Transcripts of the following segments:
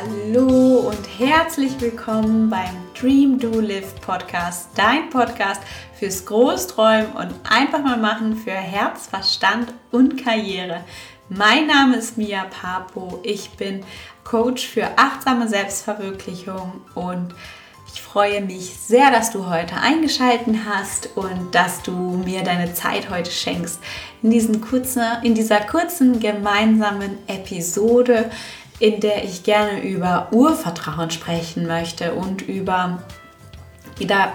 Hallo und herzlich willkommen beim Dream Do Live Podcast, dein Podcast fürs Großträumen und einfach mal machen für Herz, Verstand und Karriere. Mein Name ist Mia Papo, ich bin Coach für achtsame Selbstverwirklichung und ich freue mich sehr, dass du heute eingeschaltet hast und dass du mir deine Zeit heute schenkst in, kurzen, in dieser kurzen gemeinsamen Episode, in der ich gerne über Urvertrauen sprechen möchte und über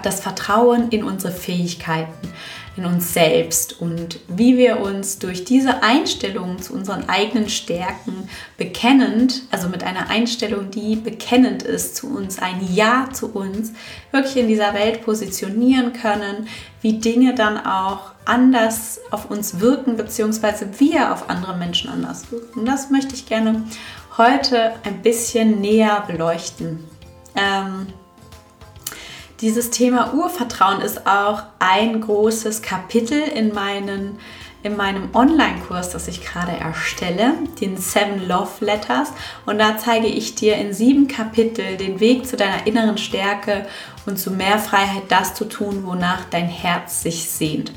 das Vertrauen in unsere Fähigkeiten, in uns selbst und wie wir uns durch diese Einstellung zu unseren eigenen Stärken bekennend, also mit einer Einstellung, die bekennend ist zu uns, ein Ja zu uns, wirklich in dieser Welt positionieren können, wie Dinge dann auch anders auf uns wirken, beziehungsweise wir auf andere Menschen anders wirken. Das möchte ich gerne heute ein bisschen näher beleuchten. Ähm, dieses Thema Urvertrauen ist auch ein großes Kapitel in, meinen, in meinem Online-Kurs, das ich gerade erstelle, den Seven Love Letters. Und da zeige ich dir in sieben Kapitel den Weg zu deiner inneren Stärke und zu mehr Freiheit, das zu tun, wonach dein Herz sich sehnt.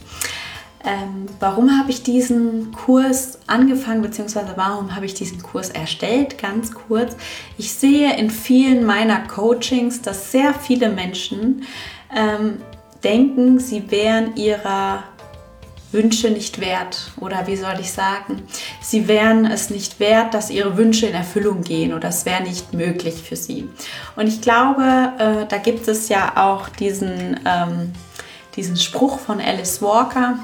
Ähm, warum habe ich diesen Kurs angefangen, beziehungsweise warum habe ich diesen Kurs erstellt? Ganz kurz. Ich sehe in vielen meiner Coachings, dass sehr viele Menschen ähm, denken, sie wären ihrer Wünsche nicht wert oder wie soll ich sagen, sie wären es nicht wert, dass ihre Wünsche in Erfüllung gehen oder es wäre nicht möglich für sie. Und ich glaube, äh, da gibt es ja auch diesen, ähm, diesen Spruch von Alice Walker,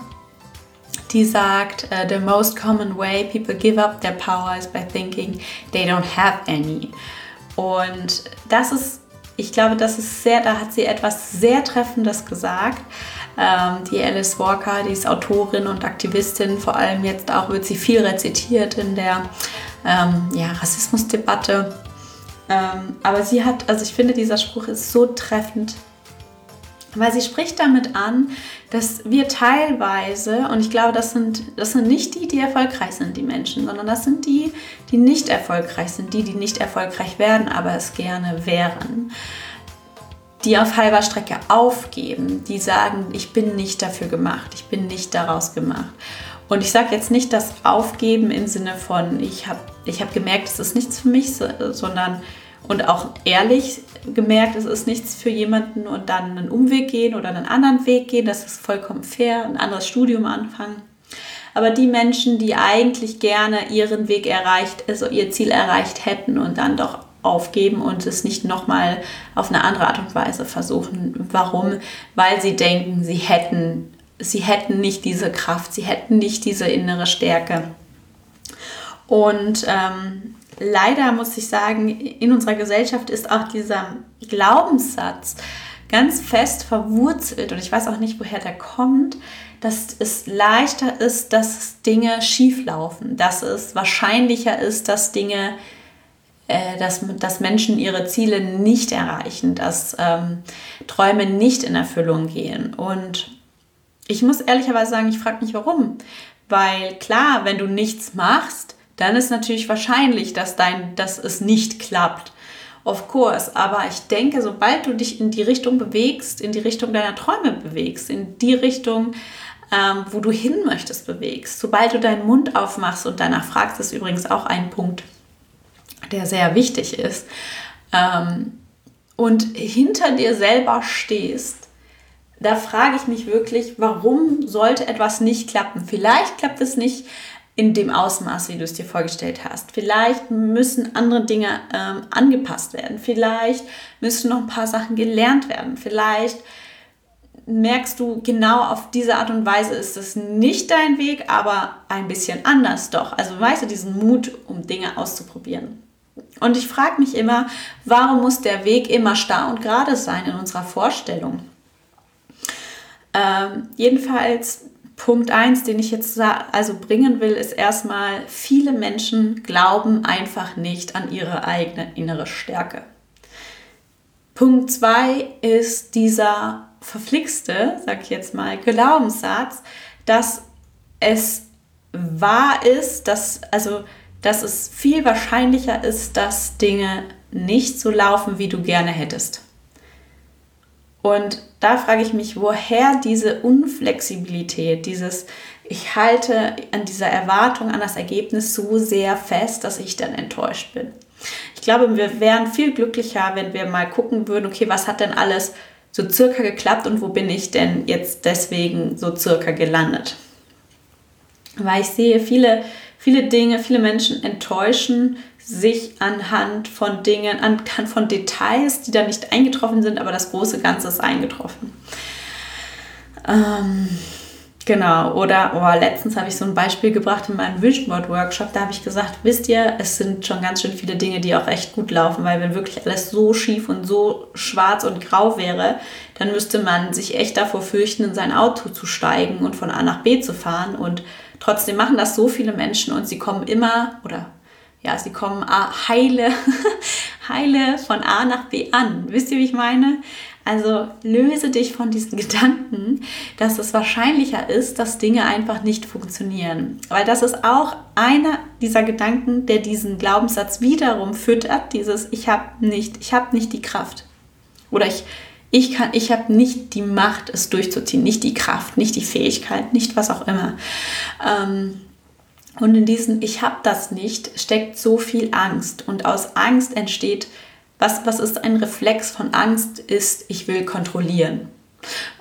die sagt, uh, the most common way people give up their power is by thinking they don't have any. Und das ist, ich glaube, das ist sehr, da hat sie etwas sehr Treffendes gesagt. Ähm, die Alice Walker, die ist Autorin und Aktivistin, vor allem jetzt auch wird sie viel rezitiert in der ähm, ja, Rassismusdebatte. Ähm, aber sie hat, also ich finde, dieser Spruch ist so treffend weil sie spricht damit an, dass wir teilweise, und ich glaube, das sind, das sind nicht die, die erfolgreich sind, die Menschen, sondern das sind die, die nicht erfolgreich sind, die, die nicht erfolgreich werden, aber es gerne wären, die auf halber Strecke aufgeben, die sagen, ich bin nicht dafür gemacht, ich bin nicht daraus gemacht. Und ich sage jetzt nicht das Aufgeben im Sinne von, ich habe ich hab gemerkt, es ist nichts für mich, sondern und auch ehrlich gemerkt, es ist nichts für jemanden und dann einen Umweg gehen oder einen anderen Weg gehen, das ist vollkommen fair, ein anderes Studium anfangen. Aber die Menschen, die eigentlich gerne ihren Weg erreicht, also ihr Ziel erreicht hätten und dann doch aufgeben und es nicht nochmal auf eine andere Art und Weise versuchen. Warum? Weil sie denken, sie hätten, sie hätten nicht diese Kraft, sie hätten nicht diese innere Stärke. Und ähm, leider muss ich sagen, in unserer Gesellschaft ist auch dieser Glaubenssatz ganz fest verwurzelt und ich weiß auch nicht, woher der kommt, dass es leichter ist, dass Dinge schieflaufen, dass es wahrscheinlicher ist, dass Dinge, äh, dass, dass Menschen ihre Ziele nicht erreichen, dass ähm, Träume nicht in Erfüllung gehen. Und ich muss ehrlicherweise sagen, ich frage mich warum. Weil klar, wenn du nichts machst, dann ist natürlich wahrscheinlich, dass, dein, dass es nicht klappt. Of course, aber ich denke, sobald du dich in die Richtung bewegst, in die Richtung deiner Träume bewegst, in die Richtung, ähm, wo du hin möchtest, bewegst, sobald du deinen Mund aufmachst und danach fragst, ist übrigens auch ein Punkt, der sehr wichtig ist, ähm, und hinter dir selber stehst, da frage ich mich wirklich, warum sollte etwas nicht klappen? Vielleicht klappt es nicht, in dem Ausmaß, wie du es dir vorgestellt hast. Vielleicht müssen andere Dinge ähm, angepasst werden. Vielleicht müssen noch ein paar Sachen gelernt werden. Vielleicht merkst du genau auf diese Art und Weise ist es nicht dein Weg, aber ein bisschen anders doch. Also weißt du, diesen Mut, um Dinge auszuprobieren. Und ich frage mich immer, warum muss der Weg immer starr und gerade sein in unserer Vorstellung? Ähm, jedenfalls Punkt 1, den ich jetzt also bringen will, ist erstmal, viele Menschen glauben einfach nicht an ihre eigene innere Stärke. Punkt 2 ist dieser verflixte, sag ich jetzt mal, Glaubenssatz, dass es wahr ist, dass, also dass es viel wahrscheinlicher ist, dass Dinge nicht so laufen, wie du gerne hättest. Und da frage ich mich, woher diese Unflexibilität, dieses ich halte an dieser Erwartung an das Ergebnis so sehr fest, dass ich dann enttäuscht bin. Ich glaube, wir wären viel glücklicher, wenn wir mal gucken würden, okay, was hat denn alles so circa geklappt und wo bin ich denn jetzt deswegen so circa gelandet? Weil ich sehe, viele, viele Dinge, viele Menschen enttäuschen sich anhand von Dingen, anhand von Details, die da nicht eingetroffen sind, aber das große Ganze ist eingetroffen. Ähm, Genau, oder oh, letztens habe ich so ein Beispiel gebracht in meinem Vision Board Workshop. Da habe ich gesagt, wisst ihr, es sind schon ganz schön viele Dinge, die auch echt gut laufen, weil wenn wirklich alles so schief und so schwarz und grau wäre, dann müsste man sich echt davor fürchten, in sein Auto zu steigen und von A nach B zu fahren. Und trotzdem machen das so viele Menschen und sie kommen immer oder ja, sie kommen heile, heile von A nach B an. Wisst ihr, wie ich meine? Also löse dich von diesen Gedanken, dass es wahrscheinlicher ist, dass Dinge einfach nicht funktionieren. Weil das ist auch einer dieser Gedanken, der diesen Glaubenssatz wiederum füttert, dieses ich habe nicht, ich habe nicht die Kraft. Oder ich ich ich habe nicht die Macht es durchzuziehen, nicht die Kraft, nicht die Fähigkeit, nicht was auch immer. Ähm, und in diesem Ich habe das nicht steckt so viel Angst. Und aus Angst entsteht was, was ist ein Reflex von Angst, ist, ich will kontrollieren.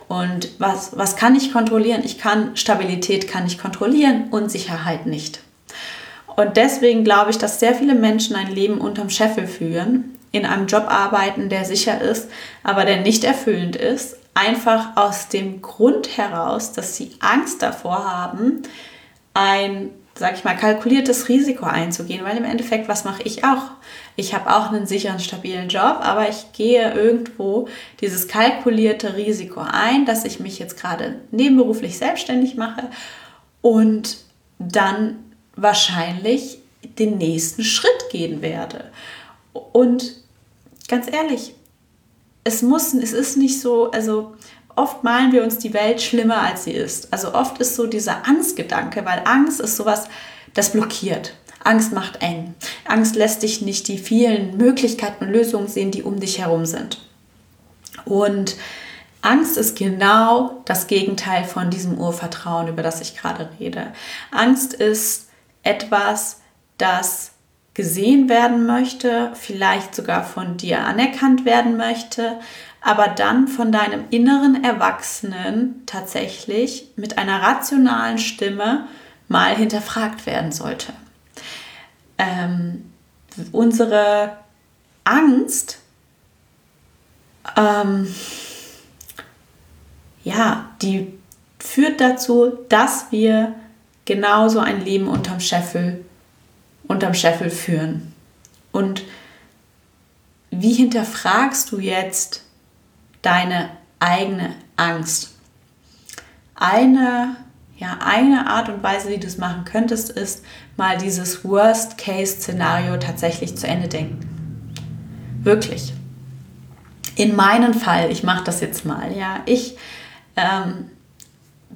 Und was, was kann ich kontrollieren? Ich kann Stabilität kann ich kontrollieren, Unsicherheit nicht. Und deswegen glaube ich, dass sehr viele Menschen ein Leben unterm Scheffel führen, in einem Job arbeiten, der sicher ist, aber der nicht erfüllend ist, einfach aus dem Grund heraus, dass sie Angst davor haben, ein sag ich mal, kalkuliertes Risiko einzugehen, weil im Endeffekt, was mache ich auch? Ich habe auch einen sicheren, stabilen Job, aber ich gehe irgendwo dieses kalkulierte Risiko ein, dass ich mich jetzt gerade nebenberuflich selbstständig mache und dann wahrscheinlich den nächsten Schritt gehen werde. Und ganz ehrlich, es muss, es ist nicht so, also oft malen wir uns die Welt schlimmer, als sie ist. Also oft ist so dieser Angstgedanke, weil Angst ist sowas, das blockiert. Angst macht eng. Angst lässt dich nicht die vielen Möglichkeiten und Lösungen sehen, die um dich herum sind. Und Angst ist genau das Gegenteil von diesem Urvertrauen, über das ich gerade rede. Angst ist etwas, das gesehen werden möchte, vielleicht sogar von dir anerkannt werden möchte, aber dann von deinem inneren Erwachsenen tatsächlich mit einer rationalen Stimme mal hinterfragt werden sollte. Ähm, unsere Angst, ähm, ja, die führt dazu, dass wir genauso ein Leben unterm Scheffel, unterm Scheffel führen. Und wie hinterfragst du jetzt deine eigene Angst. Eine, ja, eine Art und Weise, wie du es machen könntest, ist mal dieses Worst-Case-Szenario tatsächlich zu Ende denken. Wirklich. In meinem Fall, ich mache das jetzt mal, ja, ich ähm,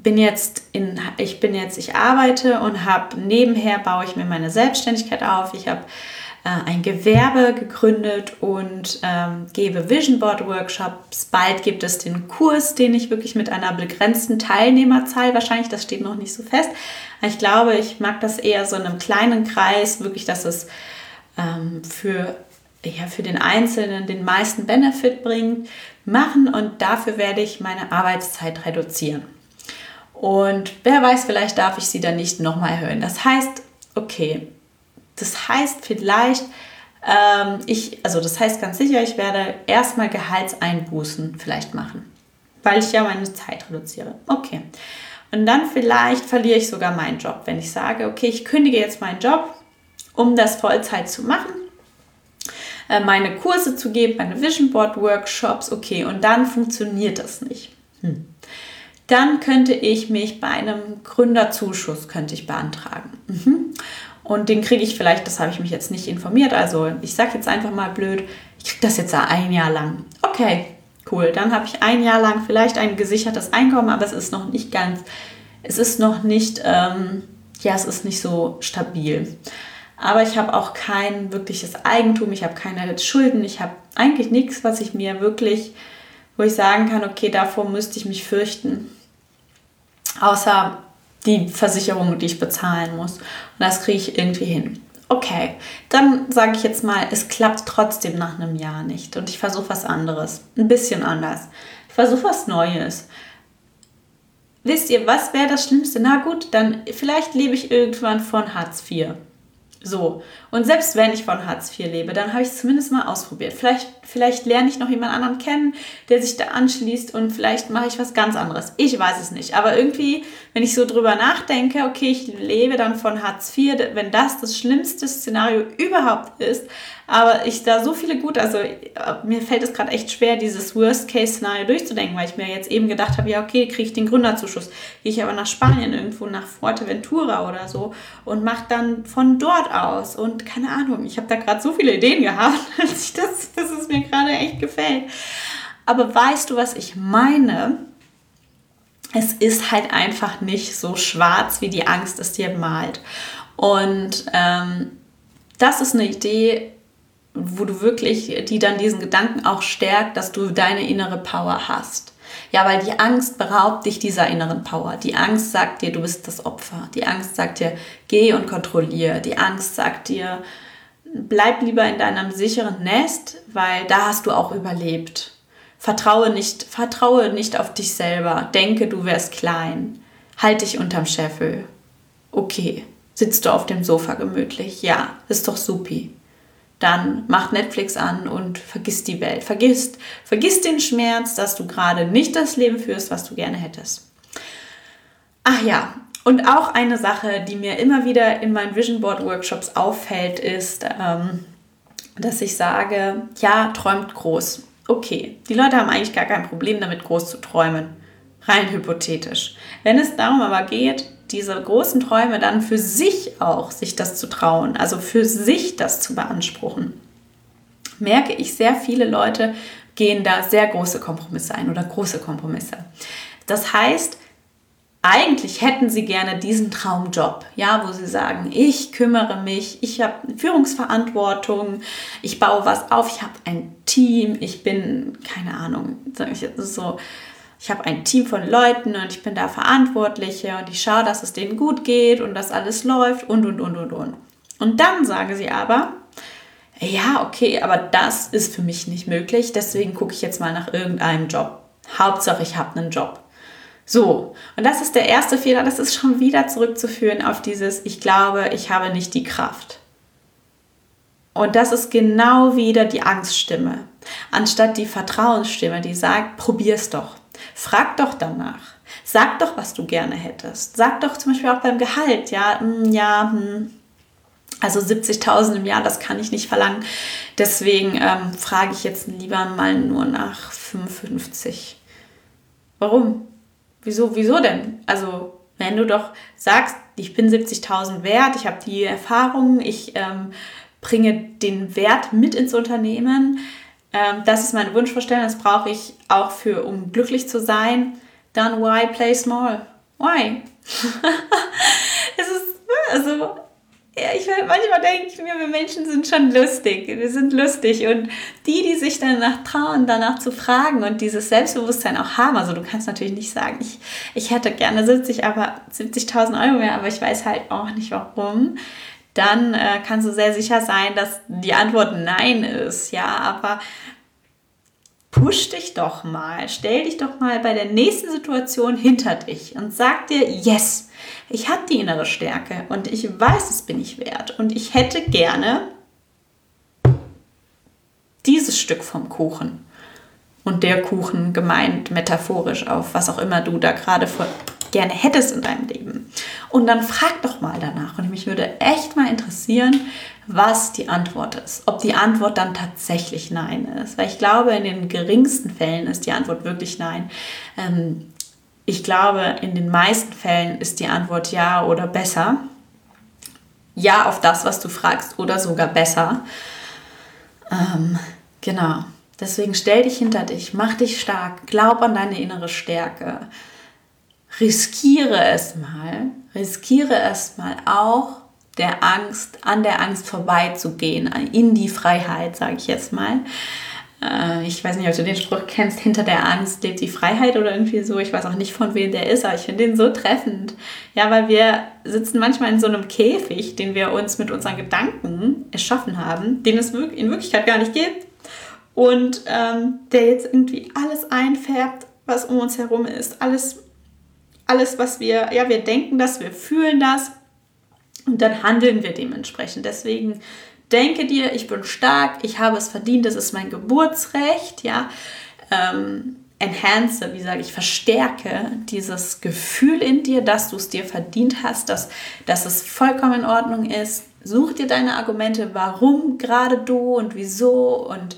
bin jetzt in, ich bin jetzt, ich arbeite und habe nebenher baue ich mir meine Selbstständigkeit auf. Ich habe äh, ein Gewerbe gegründet und ähm, gebe Vision Board Workshops. Bald gibt es den Kurs, den ich wirklich mit einer begrenzten Teilnehmerzahl wahrscheinlich, das steht noch nicht so fest. Ich glaube, ich mag das eher so in einem kleinen Kreis, wirklich, dass es ähm, für, ja, für den Einzelnen den meisten Benefit bringt, machen und dafür werde ich meine Arbeitszeit reduzieren. Und wer weiß, vielleicht darf ich sie dann nicht nochmal erhöhen. Das heißt, okay, das heißt vielleicht, ähm, ich, also das heißt ganz sicher, ich werde erstmal Gehaltseinbußen vielleicht machen, weil ich ja meine Zeit reduziere. Okay. Und dann vielleicht verliere ich sogar meinen Job, wenn ich sage, okay, ich kündige jetzt meinen Job, um das Vollzeit zu machen, äh, meine Kurse zu geben, meine Vision Board Workshops, okay, und dann funktioniert das nicht. Hm. Dann könnte ich mich bei einem Gründerzuschuss könnte ich beantragen. Mhm. Und den kriege ich vielleicht, das habe ich mich jetzt nicht informiert, also ich sage jetzt einfach mal blöd, ich kriege das jetzt ein Jahr lang. Okay, cool. Dann habe ich ein Jahr lang vielleicht ein gesichertes Einkommen, aber es ist noch nicht ganz, es ist noch nicht, ähm, ja, es ist nicht so stabil. aber ich habe auch kein wirkliches Eigentum, ich habe keine Schulden, ich habe eigentlich nichts, was ich mir wirklich, wo ich sagen kann, okay, davor müsste ich mich fürchten. Außer die Versicherung, die ich bezahlen muss. Und das kriege ich irgendwie hin. Okay, dann sage ich jetzt mal, es klappt trotzdem nach einem Jahr nicht und ich versuche was anderes, ein bisschen anders. Ich versuche was Neues. Wisst ihr, was wäre das Schlimmste? Na gut, dann vielleicht lebe ich irgendwann von Hartz IV. So, und selbst wenn ich von Hartz IV lebe, dann habe ich es zumindest mal ausprobiert. Vielleicht, vielleicht lerne ich noch jemand anderen kennen, der sich da anschließt und vielleicht mache ich was ganz anderes. Ich weiß es nicht. Aber irgendwie, wenn ich so drüber nachdenke, okay, ich lebe dann von Hartz IV, wenn das das schlimmste Szenario überhaupt ist, aber ich da so viele gut, also mir fällt es gerade echt schwer, dieses Worst-Case-Szenario durchzudenken, weil ich mir jetzt eben gedacht habe, ja, okay, kriege ich den Gründerzuschuss. Gehe ich aber nach Spanien irgendwo, nach Fuerteventura oder so und mache dann von dort aus. Und keine Ahnung, ich habe da gerade so viele Ideen gehabt, dass, das, dass es mir gerade echt gefällt. Aber weißt du, was ich meine? Es ist halt einfach nicht so schwarz, wie die Angst es dir malt. Und ähm, das ist eine Idee, wo du wirklich, die dann diesen Gedanken auch stärkt, dass du deine innere Power hast. Ja, weil die Angst beraubt dich dieser inneren Power. Die Angst sagt dir, du bist das Opfer. Die Angst sagt dir, geh und kontrolliere. Die Angst sagt dir, bleib lieber in deinem sicheren Nest, weil da hast du auch überlebt. Vertraue nicht, vertraue nicht auf dich selber. Denke, du wärst klein. Halt dich unterm Scheffel. Okay. Sitzt du auf dem Sofa gemütlich? Ja, ist doch supi dann macht Netflix an und vergiss die Welt. Vergiss, vergiss den Schmerz, dass du gerade nicht das Leben führst, was du gerne hättest. Ach ja, und auch eine Sache, die mir immer wieder in meinen Vision Board Workshops auffällt, ist, ähm, dass ich sage, ja, träumt groß. Okay, die Leute haben eigentlich gar kein Problem damit, groß zu träumen. Rein hypothetisch. Wenn es darum aber geht, diese großen Träume dann für sich auch, sich das zu trauen, also für sich das zu beanspruchen, merke ich, sehr viele Leute gehen da sehr große Kompromisse ein oder große Kompromisse. Das heißt, eigentlich hätten sie gerne diesen Traumjob, ja, wo sie sagen, ich kümmere mich, ich habe Führungsverantwortung, ich baue was auf, ich habe ein Team, ich bin, keine Ahnung, so ich habe ein Team von Leuten und ich bin da Verantwortliche und ich schaue, dass es denen gut geht und dass alles läuft und, und, und, und, und. Und dann sagen sie aber, ja, okay, aber das ist für mich nicht möglich, deswegen gucke ich jetzt mal nach irgendeinem Job. Hauptsache, ich habe einen Job. So, und das ist der erste Fehler, das ist schon wieder zurückzuführen auf dieses, ich glaube, ich habe nicht die Kraft. Und das ist genau wieder die Angststimme, anstatt die Vertrauensstimme, die sagt, probier's doch. Frag doch danach. Sag doch, was du gerne hättest. Sag doch zum Beispiel auch beim Gehalt, ja, hm, ja, hm, also 70.000 im Jahr, das kann ich nicht verlangen. Deswegen ähm, frage ich jetzt lieber mal nur nach 55. Warum? Wieso, wieso denn? Also, wenn du doch sagst, ich bin 70.000 wert, ich habe die Erfahrung, ich ähm, bringe den Wert mit ins Unternehmen, ähm, das ist meine Wunschvorstellung, das brauche ich auch für, um glücklich zu sein. Dann why play small? Why? es ist, also, ja, ich manchmal denke ich mir, wir Menschen sind schon lustig. Wir sind lustig. Und die, die sich danach trauen, danach zu fragen und dieses Selbstbewusstsein auch haben, also du kannst natürlich nicht sagen, ich, ich hätte gerne 70, aber 70.000 Euro mehr, aber ich weiß halt auch nicht warum dann äh, kannst du sehr sicher sein, dass die Antwort Nein ist. Ja, aber push dich doch mal, stell dich doch mal bei der nächsten Situation hinter dich und sag dir, yes, ich habe die innere Stärke und ich weiß, es bin ich wert und ich hätte gerne dieses Stück vom Kuchen. Und der Kuchen gemeint metaphorisch auf was auch immer du da gerade gerne hättest in deinem Leben. Und dann frag doch mal danach. Und mich würde echt mal interessieren, was die Antwort ist. Ob die Antwort dann tatsächlich Nein ist. Weil ich glaube, in den geringsten Fällen ist die Antwort wirklich Nein. Ähm, ich glaube, in den meisten Fällen ist die Antwort Ja oder besser. Ja auf das, was du fragst oder sogar besser. Ähm, genau. Deswegen stell dich hinter dich, mach dich stark, glaub an deine innere Stärke. Riskiere es mal, riskiere es mal auch der Angst, an der Angst vorbeizugehen, in die Freiheit, sage ich jetzt mal. Äh, ich weiß nicht, ob du den Spruch kennst, hinter der Angst lebt die Freiheit oder irgendwie so. Ich weiß auch nicht, von wem der ist, aber ich finde den so treffend. Ja, weil wir sitzen manchmal in so einem Käfig, den wir uns mit unseren Gedanken erschaffen haben, den es in Wirklichkeit gar nicht gibt. Und ähm, der jetzt irgendwie alles einfärbt, was um uns herum ist. Alles, alles, was wir, ja, wir denken das, wir fühlen das und dann handeln wir dementsprechend. Deswegen denke dir, ich bin stark, ich habe es verdient, das ist mein Geburtsrecht, ja. Ähm, enhance, wie sage ich, verstärke dieses Gefühl in dir, dass du es dir verdient hast, dass, dass es vollkommen in Ordnung ist. Such dir deine Argumente, warum gerade du und wieso und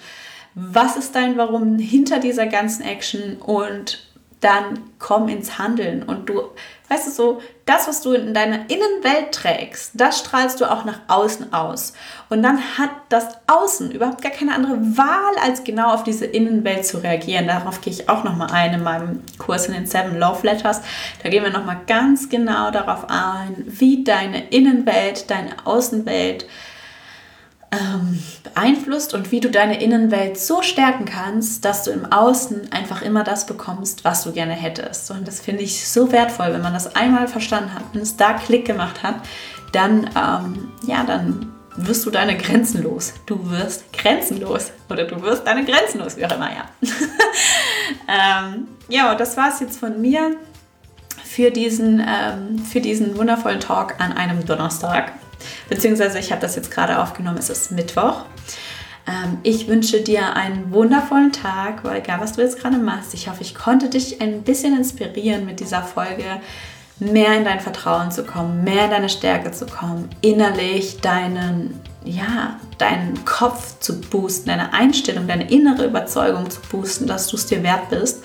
was ist dein Warum hinter dieser ganzen Action und dann komm ins Handeln und du, weißt du so, das, was du in deiner Innenwelt trägst, das strahlst du auch nach außen aus. Und dann hat das Außen überhaupt gar keine andere Wahl, als genau auf diese Innenwelt zu reagieren. Darauf gehe ich auch nochmal ein in meinem Kurs in den Seven Love Letters. Da gehen wir nochmal ganz genau darauf ein, wie deine Innenwelt, deine Außenwelt, ähm, beeinflusst und wie du deine Innenwelt so stärken kannst, dass du im Außen einfach immer das bekommst, was du gerne hättest. Und das finde ich so wertvoll, wenn man das einmal verstanden hat, wenn es da Klick gemacht hat, dann, ähm, ja, dann wirst du deine Grenzen los. Du wirst grenzenlos oder du wirst deine Grenzen los, wie auch immer, ja. ähm, ja, und das war es jetzt von mir für diesen, ähm, für diesen wundervollen Talk an einem Donnerstag beziehungsweise ich habe das jetzt gerade aufgenommen, es ist Mittwoch. Ähm, ich wünsche dir einen wundervollen Tag, weil egal was du jetzt gerade machst, ich hoffe, ich konnte dich ein bisschen inspirieren mit dieser Folge, mehr in dein Vertrauen zu kommen, mehr in deine Stärke zu kommen, innerlich deinen, ja, deinen Kopf zu boosten, deine Einstellung, deine innere Überzeugung zu boosten, dass du es dir wert bist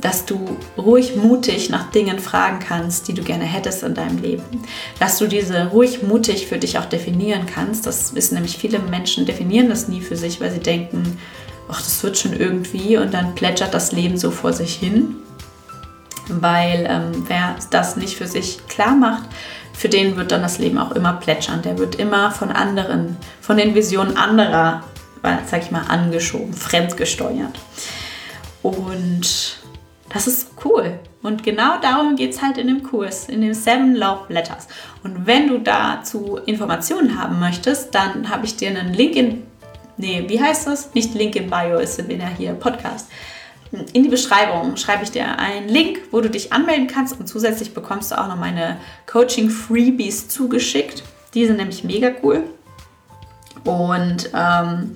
dass du ruhig mutig nach Dingen fragen kannst, die du gerne hättest in deinem Leben. Dass du diese ruhig mutig für dich auch definieren kannst. Das wissen nämlich viele Menschen, definieren das nie für sich, weil sie denken, ach, das wird schon irgendwie und dann plätschert das Leben so vor sich hin. Weil ähm, wer das nicht für sich klar macht, für den wird dann das Leben auch immer plätschern. Der wird immer von anderen, von den Visionen anderer, sag ich mal, angeschoben, fremdgesteuert. Und das ist cool. Und genau darum geht es halt in dem Kurs, in den Seven Love Letters. Und wenn du dazu Informationen haben möchtest, dann habe ich dir einen Link in, nee, wie heißt das? Nicht Link in Bio, ist in der hier Podcast. In die Beschreibung schreibe ich dir einen Link, wo du dich anmelden kannst und zusätzlich bekommst du auch noch meine Coaching Freebies zugeschickt. Die sind nämlich mega cool. Und ähm,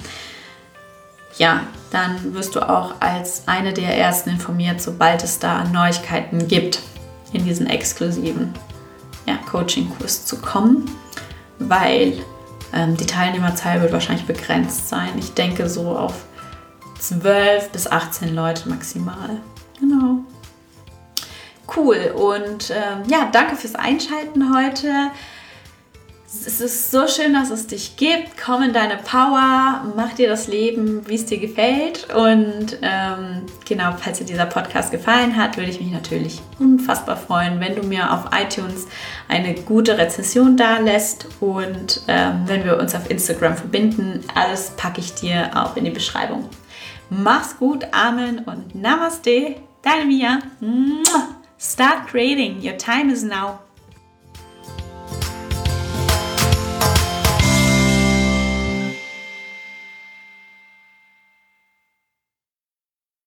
ja, dann wirst du auch als eine der ersten informiert, sobald es da Neuigkeiten gibt, in diesen exklusiven ja, Coaching-Kurs zu kommen, weil ähm, die Teilnehmerzahl wird wahrscheinlich begrenzt sein. Ich denke so auf 12 bis 18 Leute maximal. Genau. Cool und ähm, ja, danke fürs Einschalten heute. Es ist so schön, dass es dich gibt. Komm in deine Power, mach dir das Leben, wie es dir gefällt. Und ähm, genau, falls dir dieser Podcast gefallen hat, würde ich mich natürlich unfassbar freuen, wenn du mir auf iTunes eine gute Rezession da lässt und ähm, wenn wir uns auf Instagram verbinden. Alles packe ich dir auch in die Beschreibung. Mach's gut, Amen und Namaste. Deine Mia. Start creating. Your time is now.